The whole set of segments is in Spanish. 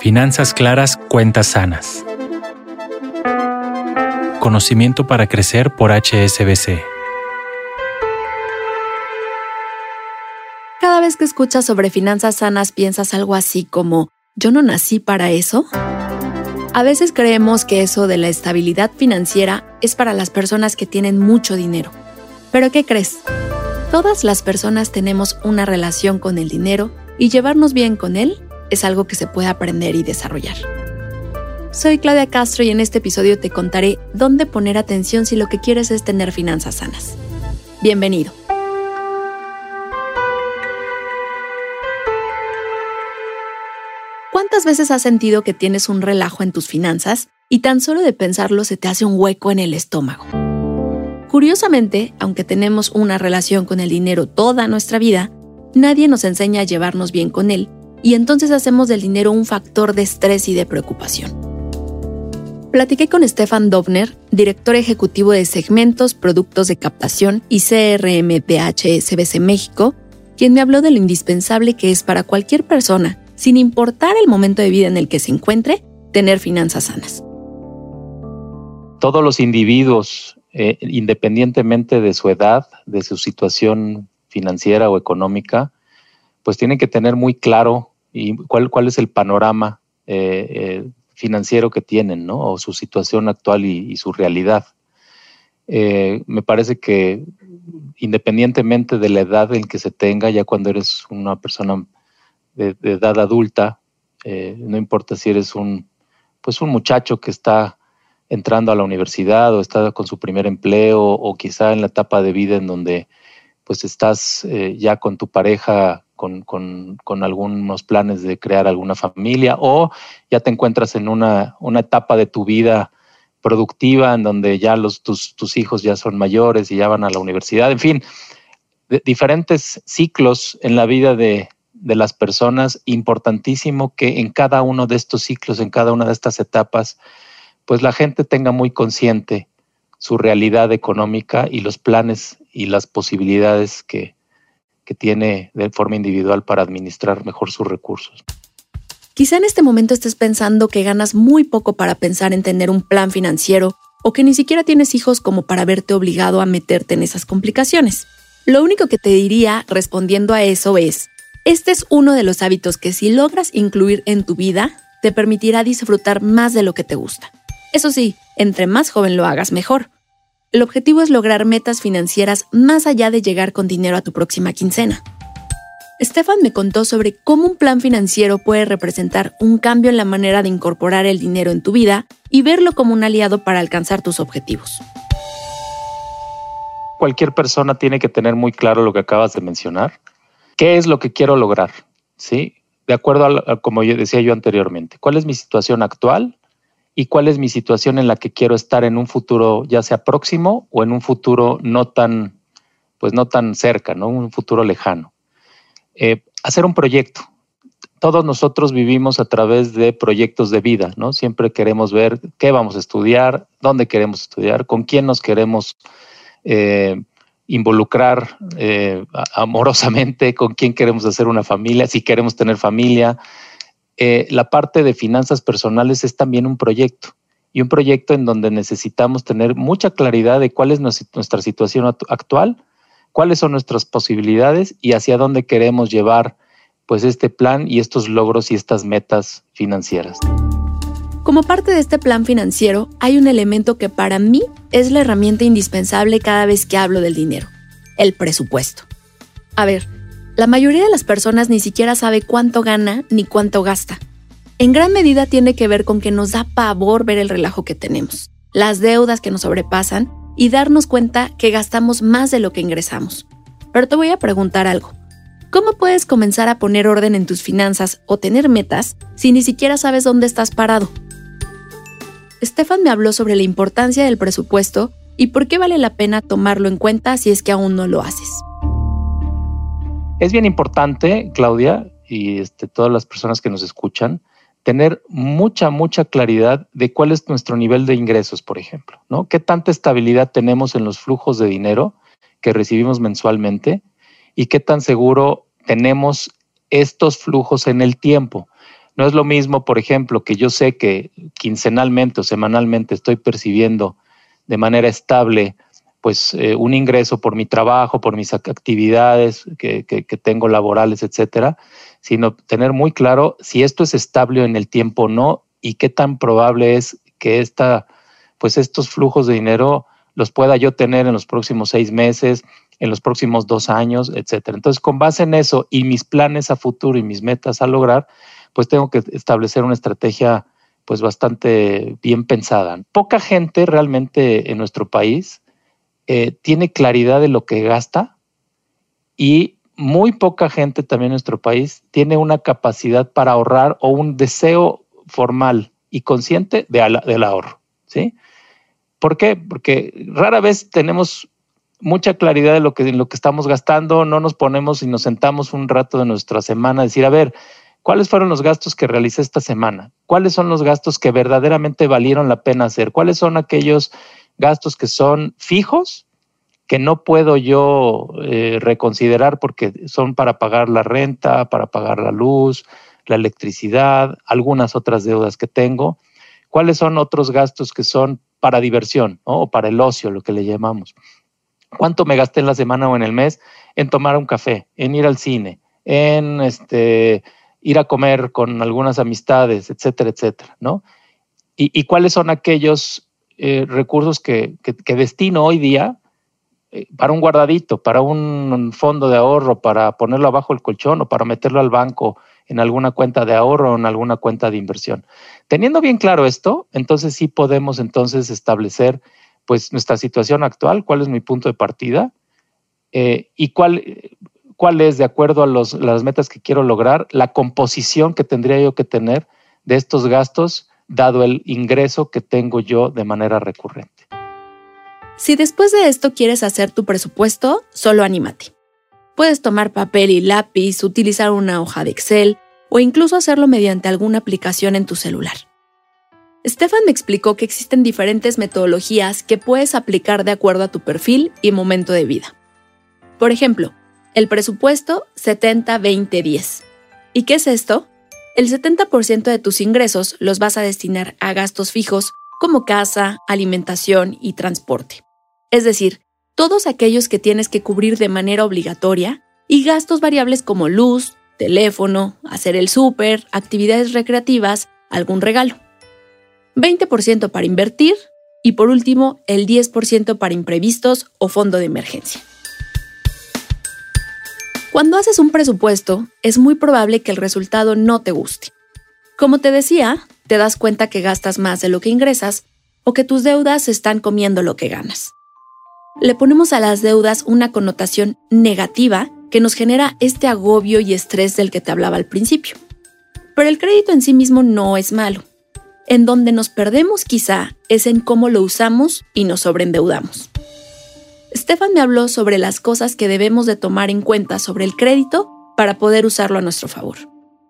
Finanzas claras, cuentas sanas. Conocimiento para crecer por HSBC. Cada vez que escuchas sobre finanzas sanas piensas algo así como, ¿yo no nací para eso? A veces creemos que eso de la estabilidad financiera es para las personas que tienen mucho dinero. Pero ¿qué crees? Todas las personas tenemos una relación con el dinero y llevarnos bien con él es algo que se puede aprender y desarrollar. Soy Claudia Castro y en este episodio te contaré dónde poner atención si lo que quieres es tener finanzas sanas. Bienvenido. ¿Cuántas veces has sentido que tienes un relajo en tus finanzas y tan solo de pensarlo se te hace un hueco en el estómago? Curiosamente, aunque tenemos una relación con el dinero toda nuestra vida, nadie nos enseña a llevarnos bien con él y entonces hacemos del dinero un factor de estrés y de preocupación. Platiqué con Stefan Dobner, director ejecutivo de segmentos, productos de captación y CRM de HSBC México, quien me habló de lo indispensable que es para cualquier persona, sin importar el momento de vida en el que se encuentre, tener finanzas sanas. Todos los individuos, eh, independientemente de su edad, de su situación financiera o económica, pues tienen que tener muy claro y cuál, cuál es el panorama eh, eh, financiero que tienen, ¿no? O su situación actual y, su realidad. Eh, me parece que independientemente de la edad en que se tenga, ya cuando eres una persona de, edad adulta, no importa si eres un, pues un muchacho que está entrando a la universidad o está con su primer empleo o quizá en la etapa de vida en donde pues estás ya con tu pareja con, algunos planes de crear alguna familia o ya te encuentras en una, etapa de tu vida productiva en donde ya los, tus, hijos ya son mayores y ya van a la universidad, en fin, diferentes ciclos en la vida de, de las personas, importantísimo que en cada uno de estos ciclos, en cada una de estas etapas, pues la gente tenga muy consciente su realidad económica y los planes y las posibilidades que, que tiene de forma individual para administrar mejor sus recursos. Quizá en este momento estés pensando que ganas muy poco para pensar en tener un plan financiero o que ni siquiera tienes hijos como para verte obligado a meterte en esas complicaciones. Lo único que te diría respondiendo a eso es, este es uno de los hábitos que si logras incluir en tu vida, te permitirá disfrutar más de lo que te gusta. Eso sí, entre más joven lo hagas, mejor, el objetivo es lograr metas financieras más allá de llegar con dinero a tu próxima quincena. Stefan me contó sobre cómo un plan financiero puede representar un cambio en la manera de incorporar el dinero en tu vida y verlo como un aliado para alcanzar tus objetivos. Cualquier persona tiene que tener muy claro lo que acabas de mencionar. ¿Qué es lo que quiero lograr? ¿Sí? De acuerdo a, como yo decía yo anteriormente, ¿cuál es mi situación actual? Y cuál es mi situación en la que quiero estar en un futuro, ya sea próximo o en un futuro no tan, pues no tan cerca, ¿no? Un futuro lejano. Eh, hacer un proyecto. Todos nosotros vivimos a través de proyectos de vida, ¿no? Siempre queremos ver qué vamos a estudiar, dónde queremos estudiar, con quién nos queremos eh, involucrar eh, amorosamente, con quién queremos hacer una familia, si queremos tener familia, eh, la parte de finanzas personales es también un proyecto y un proyecto en donde necesitamos tener mucha claridad de cuál es nuestra situación actual, cuáles son nuestras posibilidades y hacia dónde queremos llevar pues este plan y estos logros y estas metas financieras. Como parte de este plan financiero, hay un elemento que para mí es la herramienta indispensable cada vez que hablo del dinero, el presupuesto. A ver, la mayoría de las personas ni siquiera sabe cuánto gana ni cuánto gasta. En gran medida tiene que ver con que nos da pavor ver el relajo que tenemos, las deudas que nos sobrepasan y darnos cuenta que gastamos más de lo que ingresamos. Pero te voy a preguntar algo. ¿Cómo puedes comenzar a poner orden en tus finanzas o tener metas si ni siquiera sabes dónde estás parado? Stefan me habló sobre la importancia del presupuesto y por qué vale la pena tomarlo en cuenta si es que aún no lo haces. Es bien importante, Claudia, y este, todas las personas que nos escuchan, tener mucha, mucha claridad de cuál es nuestro nivel de ingresos, por ejemplo, ¿no? ¿Qué tanta estabilidad tenemos en los flujos de dinero que recibimos mensualmente y qué tan seguro tenemos estos flujos en el tiempo. No es lo mismo, por ejemplo, que yo sé que quincenalmente o semanalmente estoy percibiendo de manera estable pues eh, un ingreso por mi trabajo, por mis actividades que, tengo laborales, etcétera, sino tener muy claro si esto es estable en el tiempo o no y qué tan probable es que esta, pues estos flujos de dinero los pueda yo tener en los próximos seis meses, en los próximos dos años, etcétera. Entonces, con base en eso y mis planes a futuro y mis metas a lograr, pues tengo que establecer una estrategia pues bastante bien pensada. Poca gente realmente en nuestro país eh, tiene claridad de lo que gasta y muy poca gente también en nuestro país tiene una capacidad para ahorrar o un deseo formal y consciente de, del ahorro. ¿sí? ¿Por qué? Porque rara vez tenemos mucha claridad de lo que, lo que estamos gastando, no nos ponemos y nos sentamos un rato de nuestra semana a decir, a ver, ¿cuáles fueron los gastos que realicé esta semana? ¿Cuáles son los gastos que verdaderamente valieron la pena hacer? ¿Cuáles son aquellos gastos que son fijos, que no puedo yo eh, reconsiderar porque son para pagar la renta, para pagar la luz, la electricidad, algunas otras deudas que tengo. ¿Cuáles son otros gastos que son para diversión o para el ocio, lo que le llamamos? ¿Cuánto me gasté en la semana o en el mes en tomar un café, en ir al cine, en este, ir a comer con algunas amistades, etcétera, etcétera, ¿no? ¿Y, cuáles son aquellos eh, recursos que, destino hoy día eh, para un guardadito, para un fondo de ahorro, para ponerlo abajo el colchón o para meterlo al banco en alguna cuenta de ahorro o en alguna cuenta de inversión. Teniendo bien claro esto, entonces sí podemos entonces establecer pues nuestra situación actual, cuál es mi punto de partida eh, y cuál, cuál es, de acuerdo a las metas que quiero lograr, la composición que tendría yo que tener de estos gastos dado el ingreso que tengo yo de manera recurrente. Si después de esto quieres hacer tu presupuesto, solo anímate. Puedes tomar papel y lápiz, utilizar una hoja de Excel o incluso hacerlo mediante alguna aplicación en tu celular. Stefan me explicó que existen diferentes metodologías que puedes aplicar de acuerdo a tu perfil y momento de vida. Por ejemplo, el presupuesto 70-20-10. ¿Y qué es esto? El 70% de tus ingresos los vas a destinar a gastos fijos como casa, alimentación y transporte. Es decir, todos aquellos que tienes que cubrir de manera obligatoria y gastos variables como luz, teléfono, hacer el súper, actividades recreativas, algún regalo. 20% para invertir y por último el 10% para imprevistos o fondo de emergencia. Cuando haces un presupuesto, es muy probable que el resultado no te guste. Como te decía, te das cuenta que gastas más de lo que ingresas o que tus deudas están comiendo lo que ganas. Le ponemos a las deudas una connotación negativa que nos genera este agobio y estrés del que te hablaba al principio. Pero el crédito en sí mismo no es malo. En donde nos perdemos quizá es en cómo lo usamos y nos sobreendeudamos. Stefan me habló sobre las cosas que debemos de tomar en cuenta sobre el crédito para poder usarlo a nuestro favor.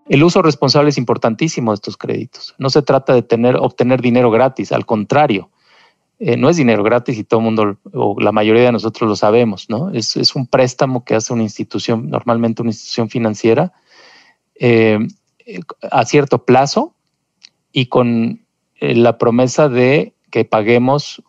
El uso responsable es importantísimo de estos créditos. No se trata de tener, obtener dinero gratis, al contrario, eh, no es dinero gratis y todo el mundo, o la mayoría de nosotros lo sabemos, ¿no? Es, un préstamo que hace una institución, normalmente una institución financiera, eh, a cierto plazo y con eh, la promesa de que paguemos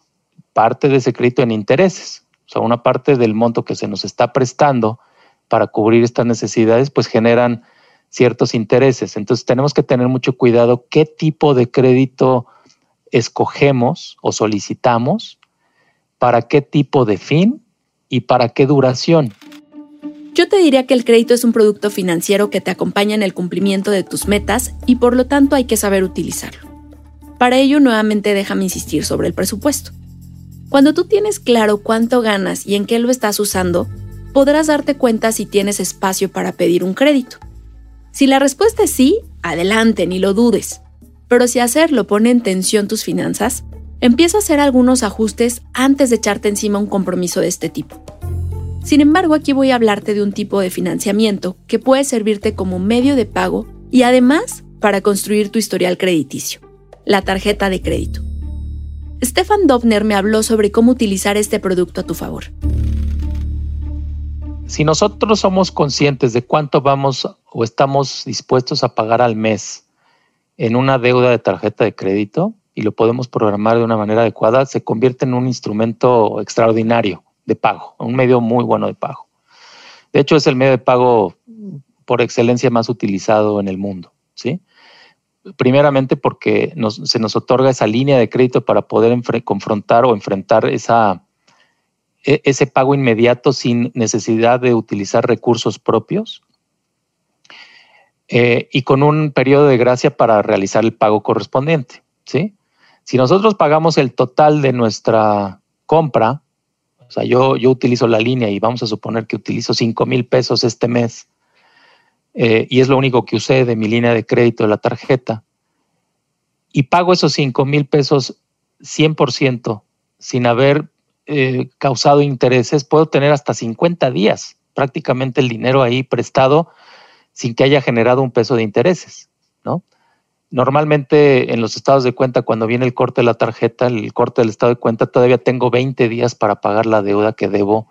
parte de ese crédito en intereses. Sea, una parte del monto que se nos está prestando para cubrir estas necesidades, pues generan ciertos intereses. Entonces tenemos que tener mucho cuidado qué tipo de crédito escogemos o solicitamos, para qué tipo de fin y para qué duración. Yo te diría que el crédito es un producto financiero que te acompaña en el cumplimiento de tus metas y por lo tanto hay que saber utilizarlo. Para ello, nuevamente déjame insistir sobre el presupuesto. Cuando tú tienes claro cuánto ganas y en qué lo estás usando, podrás darte cuenta si tienes espacio para pedir un crédito. Si la respuesta es sí, adelante, ni lo dudes. Pero si hacerlo pone en tensión tus finanzas, empieza a hacer algunos ajustes antes de echarte encima un compromiso de este tipo. Sin embargo, aquí voy a hablarte de un tipo de financiamiento que puede servirte como medio de pago y además para construir tu historial crediticio, la tarjeta de crédito. Stefan Dobner me habló sobre cómo utilizar este producto a tu favor. si nosotros somos conscientes de cuánto vamos o estamos dispuestos a pagar al mes en una deuda de tarjeta de crédito y lo podemos programar de una manera adecuada, se convierte en un instrumento extraordinario de pago, un medio muy bueno de pago. De hecho, es el medio de pago por excelencia más utilizado en el mundo, ¿sí? Primeramente porque se nos otorga esa línea de crédito para poder confrontar o enfrentar e, ese pago inmediato sin necesidad de utilizar recursos propios eh, y con un periodo de gracia para realizar el pago correspondiente. ¿sí? Si nosotros pagamos el total de nuestra compra, o sea, yo, yo utilizo la línea y vamos a suponer que utilizo 5 mil pesos este mes eh, y es lo único que usé de mi línea de crédito de la tarjeta y pago esos 5 mil pesos 100% sin haber eh, causado intereses, puedo tener hasta 50 días prácticamente el dinero ahí prestado sin que haya generado un peso de intereses, ¿no? Normalmente en los estados de cuenta, cuando viene el corte de la tarjeta, el corte del estado de cuenta, todavía tengo 20 días para pagar la deuda que debo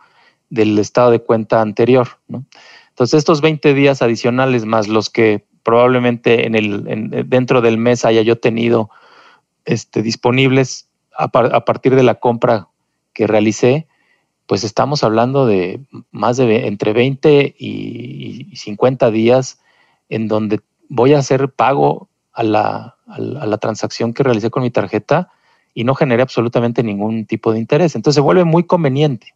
del estado de cuenta anterior. ¿no? Entonces, estos 20 días adicionales más los que probablemente en el, dentro del mes haya yo tenido este, disponibles a, a, partir de la compra que realicé, pues estamos hablando de más de entre 20 y 50 días en donde voy a hacer pago a la, transacción que realicé con mi tarjeta y no generé absolutamente ningún tipo de interés. Entonces se vuelve muy conveniente.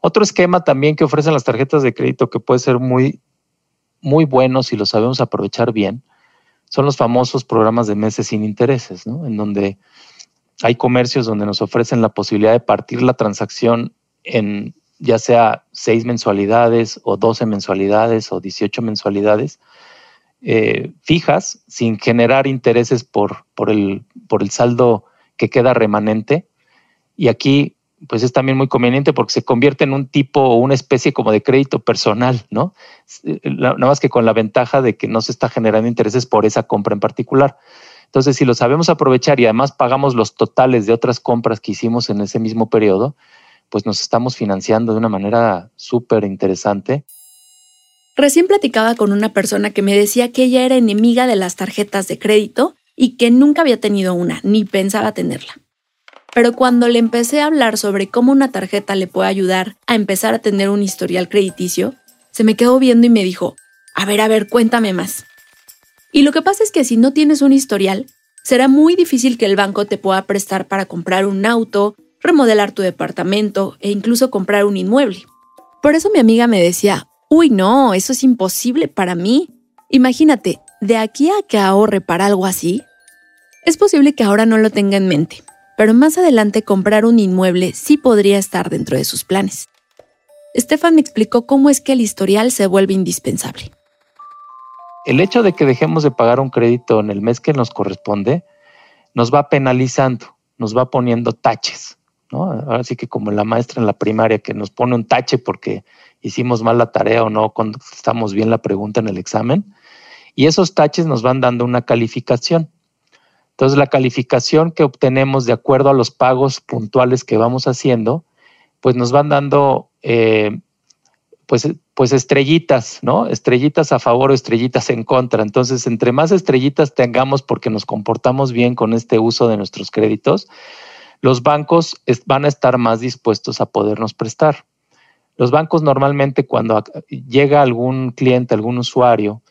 Otro esquema también que ofrecen las tarjetas de crédito que puede ser muy, muy bueno si lo sabemos aprovechar bien, son los famosos programas de meses sin intereses, ¿no? en donde hay comercios donde nos ofrecen la posibilidad de partir la transacción en ya sea seis mensualidades o 12 mensualidades o 18 mensualidades eh, fijas sin generar intereses por, por, el, por el saldo que queda remanente. Y aquí pues es también muy conveniente porque se convierte en un tipo o una especie como de crédito personal, ¿no? Eh, nada más que con la ventaja de que no se está generando intereses por esa compra en particular. Entonces, si lo sabemos aprovechar y además pagamos los totales de otras compras que hicimos en ese mismo periodo, pues nos estamos financiando de una manera súper interesante. Recién platicaba con una persona que me decía que ella era enemiga de las tarjetas de crédito y que nunca había tenido una, ni pensaba tenerla. Pero cuando le empecé a hablar sobre cómo una tarjeta le puede ayudar a empezar a tener un historial crediticio, se me quedó viendo y me dijo, a ver, a ver, cuéntame más. Y lo que pasa es que si no tienes un historial, será muy difícil que el banco te pueda prestar para comprar un auto, remodelar tu departamento e incluso comprar un inmueble. Por eso mi amiga me decía, uy no, eso es imposible para mí. Imagínate, de aquí a que ahorre para algo así, es posible que ahora no lo tenga en mente, pero más adelante comprar un inmueble sí podría estar dentro de sus planes. Estefan me explicó cómo es que el historial se vuelve indispensable. El hecho de que dejemos de pagar un crédito en el mes que nos corresponde nos va penalizando, nos va poniendo taches. Ahora sí que como la maestra en la primaria que nos pone un tache porque hicimos mal la tarea o no contestamos bien la pregunta en el examen. Y esos taches nos van dando una calificación. Entonces la calificación que obtenemos de acuerdo a los pagos puntuales que vamos haciendo, pues nos van dando eh, pues, pues estrellitas, ¿no? Estrellitas a favor o estrellitas en contra. Entonces, entre más estrellitas tengamos porque nos comportamos bien con este uso de nuestros créditos, los bancos van a estar más dispuestos a podernos prestar. Los bancos normalmente cuando llega algún cliente, algún usuario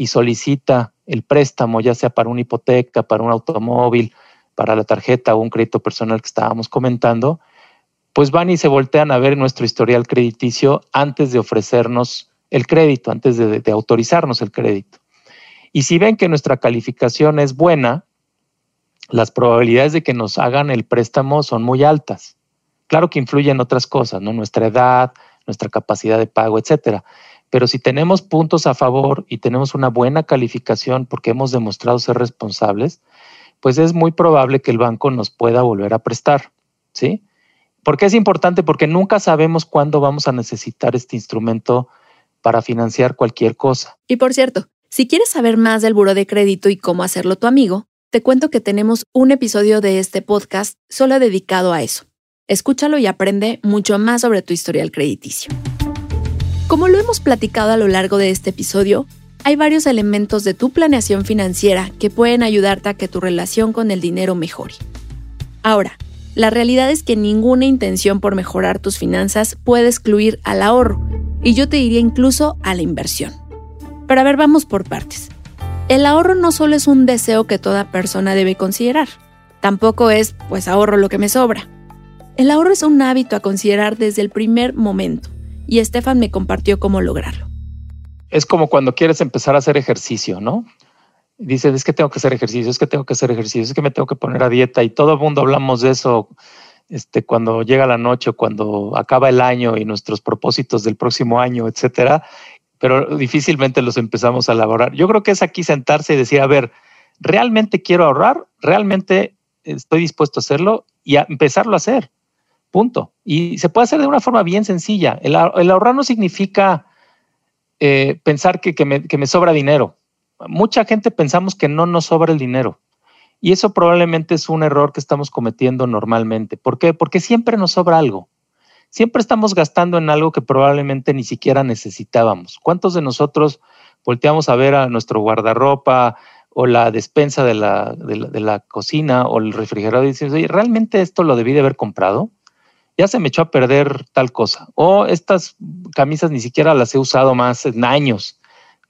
y solicita el préstamo, ya sea para una hipoteca, para un automóvil, para la tarjeta o un crédito personal que estábamos comentando, pues van y se voltean a ver nuestro historial crediticio antes de ofrecernos el crédito, antes de, de autorizarnos el crédito. Y si ven que nuestra calificación es buena, las probabilidades de que nos hagan el préstamo son muy altas. Claro que influyen otras cosas, ¿no? Nuestra edad, nuestra capacidad de pago, etcétera. Pero si tenemos puntos a favor y tenemos una buena calificación porque hemos demostrado ser responsables, pues es muy probable que el banco nos pueda volver a prestar, ¿sí? ¿Por qué es importante? Porque nunca sabemos cuándo vamos a necesitar este instrumento para financiar cualquier cosa. Y por cierto, si quieres saber más del buro de crédito y cómo hacerlo tu amigo, te cuento que tenemos un episodio de este podcast solo dedicado a eso. Escúchalo y aprende mucho más sobre tu historial crediticio. Como lo hemos platicado a lo largo de este episodio, hay varios elementos de tu planeación financiera que pueden ayudarte a que tu relación con el dinero mejore. Ahora, la realidad es que ninguna intención por mejorar tus finanzas puede excluir al ahorro, y yo te diría incluso a la inversión. Pero a ver, vamos por partes. El ahorro no solo es un deseo que toda persona debe considerar, tampoco es, pues ahorro lo que me sobra. El ahorro es un hábito a considerar desde el primer momento, y Estefan me compartió cómo lograrlo. Es como cuando quieres empezar a hacer ejercicio, ¿no? Dices, es que tengo que hacer ejercicio, es que tengo que hacer ejercicio, es que me tengo que poner a dieta y todo el mundo hablamos de eso este, cuando llega la noche, cuando acaba el año y nuestros propósitos del próximo año, etcétera pero difícilmente los empezamos a elaborar. Yo creo que es aquí sentarse y decir, a ver, ¿realmente quiero ahorrar? ¿Realmente estoy dispuesto a hacerlo? Y a empezarlo a hacer. Punto. Y se puede hacer de una forma bien sencilla. El, ahorrar no significa eh, pensar que, me, sobra dinero. Mucha gente pensamos que no nos sobra el dinero. Y eso probablemente es un error que estamos cometiendo normalmente. ¿Por qué? Porque siempre nos sobra algo siempre estamos gastando en algo que probablemente ni siquiera necesitábamos. ¿Cuántos de nosotros volteamos a ver a nuestro guardarropa o la despensa de la, de la, cocina o el refrigerador y decimos, oye, ¿realmente esto lo debí de haber comprado? Ya se me echó a perder tal cosa. O estas camisas ni siquiera las he usado más en años,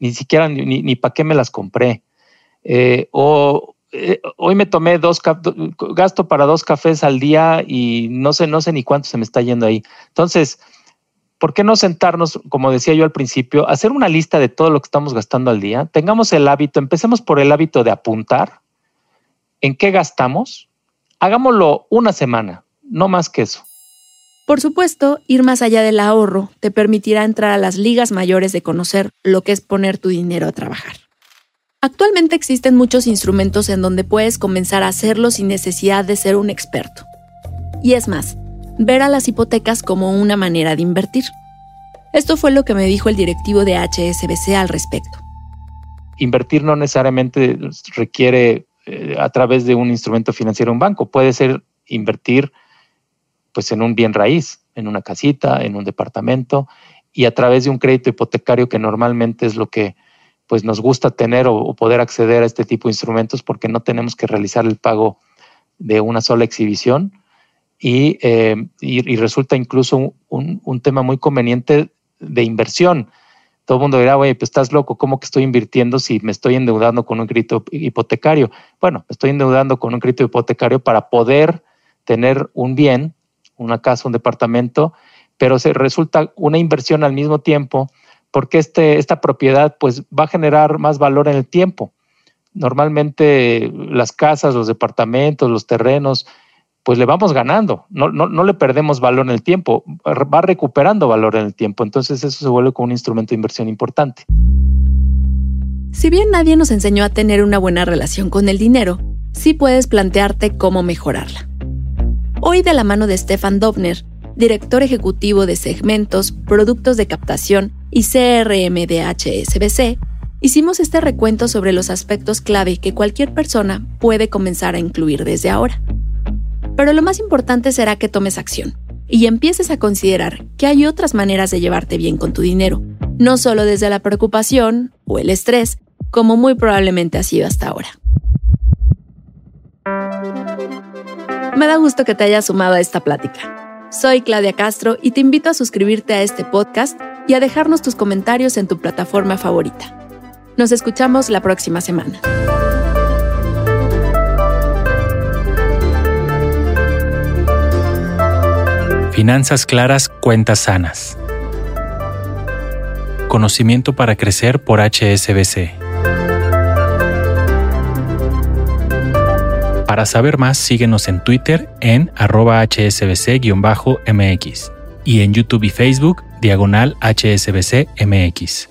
ni siquiera ni, ni, para qué me las compré. Eh, o eh, hoy me tomé dos, gasto para dos cafés al día y no sé, no sé ni cuánto se me está yendo ahí. Entonces, ¿por qué no sentarnos, como decía yo al principio, hacer una lista de todo lo que estamos gastando al día? Tengamos el hábito, empecemos por el hábito de apuntar en qué gastamos. Hagámoslo una semana, no más que eso. Por supuesto, ir más allá del ahorro te permitirá entrar a las ligas mayores de conocer lo que es poner tu dinero a trabajar. Actualmente existen muchos instrumentos en donde puedes comenzar a hacerlo sin necesidad de ser un experto. Y es más, ver a las hipotecas como una manera de invertir. Esto fue lo que me dijo el directivo de HSBC al respecto. Invertir no necesariamente requiere eh, a través de un instrumento financiero, un banco. Puede ser invertir pues en un bien raíz, en una casita, en un departamento y a través de un crédito hipotecario que normalmente es lo que pues nos gusta tener o, poder acceder a este tipo de instrumentos porque no tenemos que realizar el pago de una sola exhibición y, eh, resulta incluso un, tema muy conveniente de inversión. Todo el mundo dirá, oye, pues estás loco, ¿cómo que estoy invirtiendo si me estoy endeudando con un crédito hipotecario? Bueno, me estoy endeudando con un crédito hipotecario para poder tener un bien, una casa, un departamento, pero se resulta una inversión al mismo tiempo porque este, esta propiedad pues, va a generar más valor en el tiempo. Normalmente las casas, los departamentos, los terrenos, pues le vamos ganando, no, no, no le perdemos valor en el tiempo, va recuperando valor en el tiempo, entonces eso se vuelve como un instrumento de inversión importante. Si bien nadie nos enseñó a tener una buena relación con el dinero, sí puedes plantearte cómo mejorarla. Hoy de la mano de Stefan Dobner, director ejecutivo de segmentos, productos de captación y CRM de HSBC, hicimos este recuento sobre los aspectos clave que cualquier persona puede comenzar a incluir desde ahora. Pero lo más importante será que tomes acción y empieces a considerar que hay otras maneras de llevarte bien con tu dinero, no solo desde la preocupación o el estrés, como muy probablemente ha sido hasta ahora. Me da gusto que te hayas sumado a esta plática. Soy Claudia Castro y te invito a suscribirte a este podcast y a dejarnos tus comentarios en tu plataforma favorita. Nos escuchamos la próxima semana. Finanzas claras, cuentas sanas. Conocimiento para crecer por HSBC. Para saber más, síguenos en Twitter en arroba hsbc-mx y en YouTube y Facebook diagonal HSBC MX.